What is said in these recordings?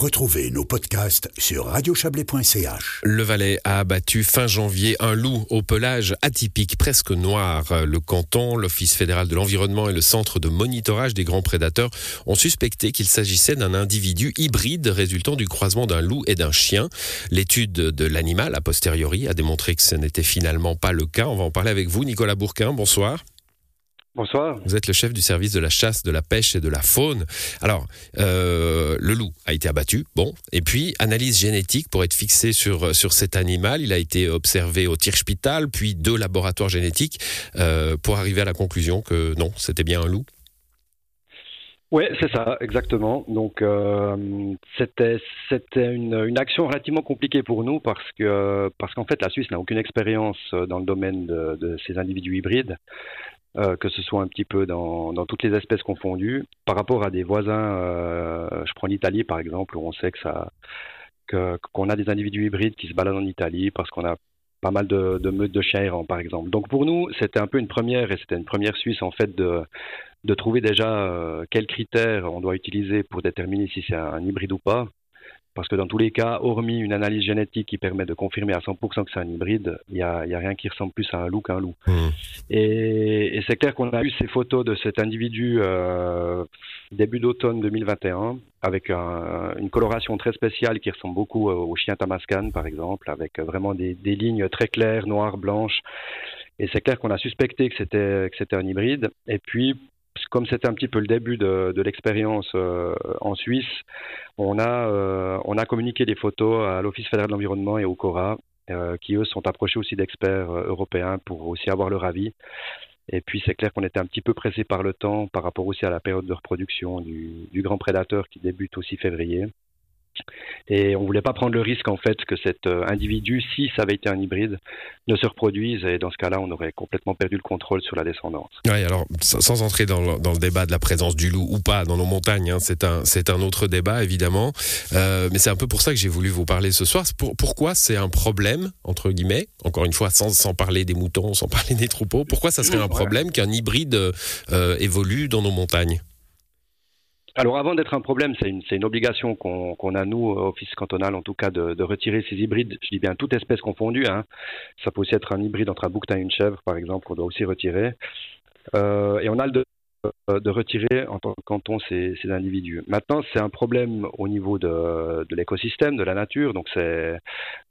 Retrouvez nos podcasts sur radiochablais.ch. Le Valais a abattu fin janvier un loup au pelage atypique, presque noir. Le canton, l'Office fédéral de l'environnement et le centre de monitorage des grands prédateurs ont suspecté qu'il s'agissait d'un individu hybride résultant du croisement d'un loup et d'un chien. L'étude de l'animal, a posteriori, a démontré que ce n'était finalement pas le cas. On va en parler avec vous, Nicolas Bourquin. Bonsoir. Bonsoir. Vous êtes le chef du service de la chasse, de la pêche et de la faune. Alors, euh, le loup a été abattu, bon, et puis analyse génétique pour être fixé sur, sur cet animal. Il a été observé au Tierspital, puis deux laboratoires génétiques euh, pour arriver à la conclusion que non, c'était bien un loup. Oui, c'est ça, exactement. Donc, euh, c'était c'était une, une, action relativement compliquée pour nous parce que parce qu'en fait, la Suisse n'a aucune expérience dans le domaine de, de ces individus hybrides. Euh, que ce soit un petit peu dans, dans, toutes les espèces confondues, par rapport à des voisins, euh, je prends l'Italie par exemple, où on sait que ça, qu'on a des individus hybrides qui se baladent en Italie parce qu'on a pas mal de, de meutes de chiens errants par exemple. Donc pour nous, c'était un peu une première, et c'était une première suisse en fait de, de trouver déjà euh, quels critères on doit utiliser pour déterminer si c'est un hybride ou pas. Parce que dans tous les cas, hormis une analyse génétique qui permet de confirmer à 100% que c'est un hybride, il n'y a, y a, rien qui ressemble plus à un loup qu'un loup. Mmh. Et, et c'est clair qu'on a eu ces photos de cet individu euh, début d'automne 2021, avec un, une coloration très spéciale qui ressemble beaucoup au chien Tamascan, par exemple, avec vraiment des, des lignes très claires, noires, blanches. Et c'est clair qu'on a suspecté que c'était que c'était un hybride. Et puis comme c'était un petit peu le début de, l'expérience euh, en Suisse, on a, euh, on a communiqué des photos à l'Office fédéral de l'environnement et au CORA, euh, qui eux sont approchés aussi d'experts européens pour aussi avoir leur avis. Et puis c'est clair qu'on était un petit peu pressé par le temps par rapport aussi à la période de reproduction du, du grand prédateur qui débute aussi février. Et on voulait pas prendre le risque en fait que cet euh, individu, si ça avait été un hybride, ne se reproduise. Et dans ce cas-là, on aurait complètement perdu le contrôle sur la descendance. Oui, alors sans entrer dans le, dans le débat de la présence du loup ou pas dans nos montagnes, hein, c'est un c'est un autre débat évidemment. Euh, mais c'est un peu pour ça que j'ai voulu vous parler ce soir. Pour, pourquoi c'est un problème entre guillemets, encore une fois, sans, sans parler des moutons, sans parler des troupeaux. Pourquoi ça serait un problème qu'un hybride euh, évolue dans nos montagnes? Alors avant d'être un problème, c'est une, obligation qu'on qu a, nous, Office cantonal en tout cas, de, retirer ces hybrides, je dis bien toute espèce confondue. Hein. Ça peut aussi être un hybride entre un bouquetin et une chèvre, par exemple, qu'on doit aussi retirer. Euh, et on a le de, de retirer en tant que canton ces, individus. Maintenant, c'est un problème au niveau de, l'écosystème, de la nature. Donc, c'est euh,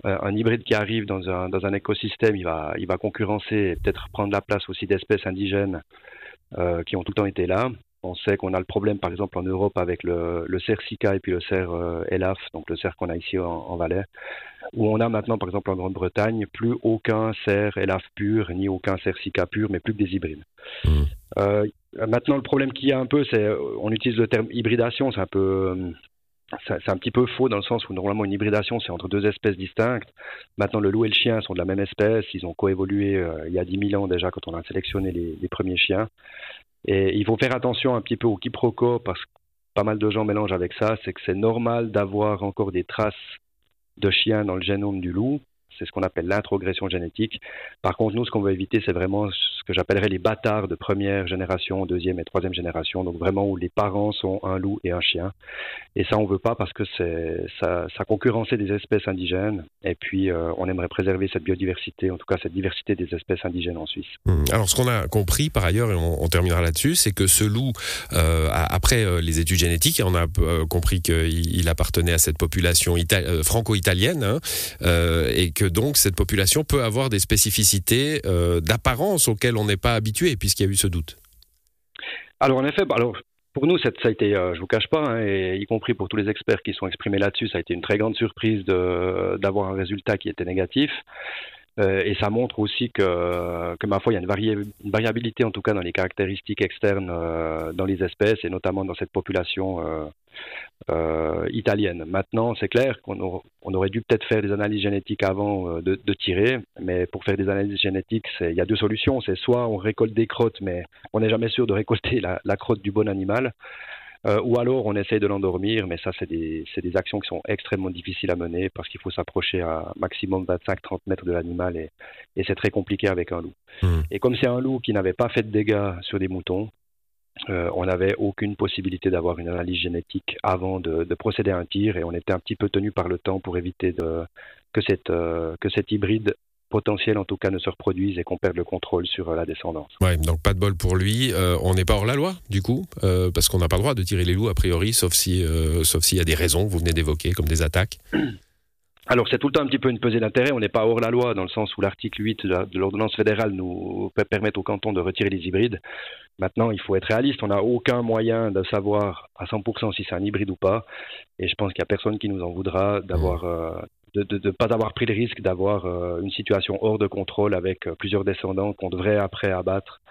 un hybride qui arrive dans un, dans un écosystème, il va, il va concurrencer et peut-être prendre la place aussi d'espèces indigènes euh, qui ont tout le temps été là. On sait qu'on a le problème, par exemple, en Europe avec le, le cerf Sika et puis le cerf euh, Elaf, donc le cerf qu'on a ici en, en, Valais, où on a maintenant, par exemple, en Grande-Bretagne, plus aucun cerf Elaf pur, ni aucun cerf Sika pur, mais plus que des hybrides. Mmh. Euh, maintenant, le problème qu'il y a un peu, c'est on utilise le terme hybridation, c'est un peu c'est un petit peu faux dans le sens où normalement une hybridation c'est entre deux espèces distinctes. Maintenant le loup et le chien sont de la même espèce, ils ont coévolué euh, il y a 10 000 ans déjà quand on a sélectionné les, les premiers chiens. Et il faut faire attention un petit peu au quiproquo parce que pas mal de gens mélangent avec ça, c'est que c'est normal d'avoir encore des traces de chiens dans le génome du loup, c'est ce qu'on appelle l'introgression génétique. Par contre, nous, ce qu'on veut éviter, c'est vraiment ce que j'appellerais les bâtards de première génération, deuxième et troisième génération, donc vraiment où les parents sont un loup et un chien. Et ça, on veut pas parce que ça, ça concurrençait des espèces indigènes. Et puis, euh, on aimerait préserver cette biodiversité, en tout cas cette diversité des espèces indigènes en Suisse. Mmh. Alors, ce qu'on a compris par ailleurs, et on, terminera là-dessus, c'est que ce loup, euh, après euh, les études génétiques, on a compris qu'il appartenait à cette population franco-italienne, hein, et que donc cette population peut avoir des spécificités d'apparence auxquelles on n'est pas habitué, puisqu'il y a eu ce doute. Alors en effet, bah, pour nous, ça, a été, euh, je vous cache pas, hein, y compris pour tous les experts qui sont exprimés là-dessus, ça a été une très grande surprise d'avoir un résultat qui était négatif. Euh, et ça montre aussi que, que ma foi, il y a une, vari une, variabilité en tout cas dans les caractéristiques externes euh, dans les espèces et notamment dans cette population euh, italienne. Maintenant, c'est clair qu'on on aurait dû peut-être faire des analyses génétiques avant de, de, tirer, mais pour faire des analyses génétiques, il y a deux solutions. C'est soit on récolte des crottes, mais on n'est jamais sûr de récolter la, la crotte du bon animal. Euh, ou alors on essaye de l'endormir, mais ça c'est des, des, actions qui sont extrêmement difficiles à mener parce qu'il faut s'approcher à maximum 25-30 mètres de l'animal et, et c'est très compliqué avec un loup. Mmh. Et comme c'est un loup qui n'avait pas fait de dégâts sur des moutons, on n'avait aucune possibilité d'avoir une analyse génétique avant de, procéder à un tir et on était un petit peu tenu par le temps pour éviter que, cette, que cet hybride potentiel en tout cas ne se reproduisent et qu'on perde le contrôle sur euh, la descendance. Ouais, donc pas de bol pour lui. Euh, on n'est pas hors la loi du coup, euh, parce qu'on n'a pas le droit de tirer les loups a priori, sauf si, sauf s'il y a des raisons que vous venez d'évoquer, comme des attaques. Alors c'est tout le temps un petit peu une pesée d'intérêt. On n'est pas hors la loi dans le sens où l'article 8 de l'ordonnance fédérale nous permet au canton de retirer les hybrides. Maintenant, il faut être réaliste. On n'a aucun moyen de savoir à 100% si c'est un hybride ou pas. Et je pense qu'il n'y a personne qui nous en voudra d'avoir mmh de ne pas avoir pris le risque d'avoir euh, une situation hors de contrôle avec euh, plusieurs descendants qu'on devrait après abattre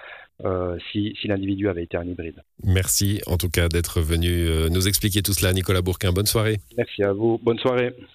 euh, si, si l'individu avait été un hybride. Merci en tout cas d'être venu nous expliquer tout cela, Nicolas Bourquin. Bonne soirée. Merci à vous. Bonne soirée.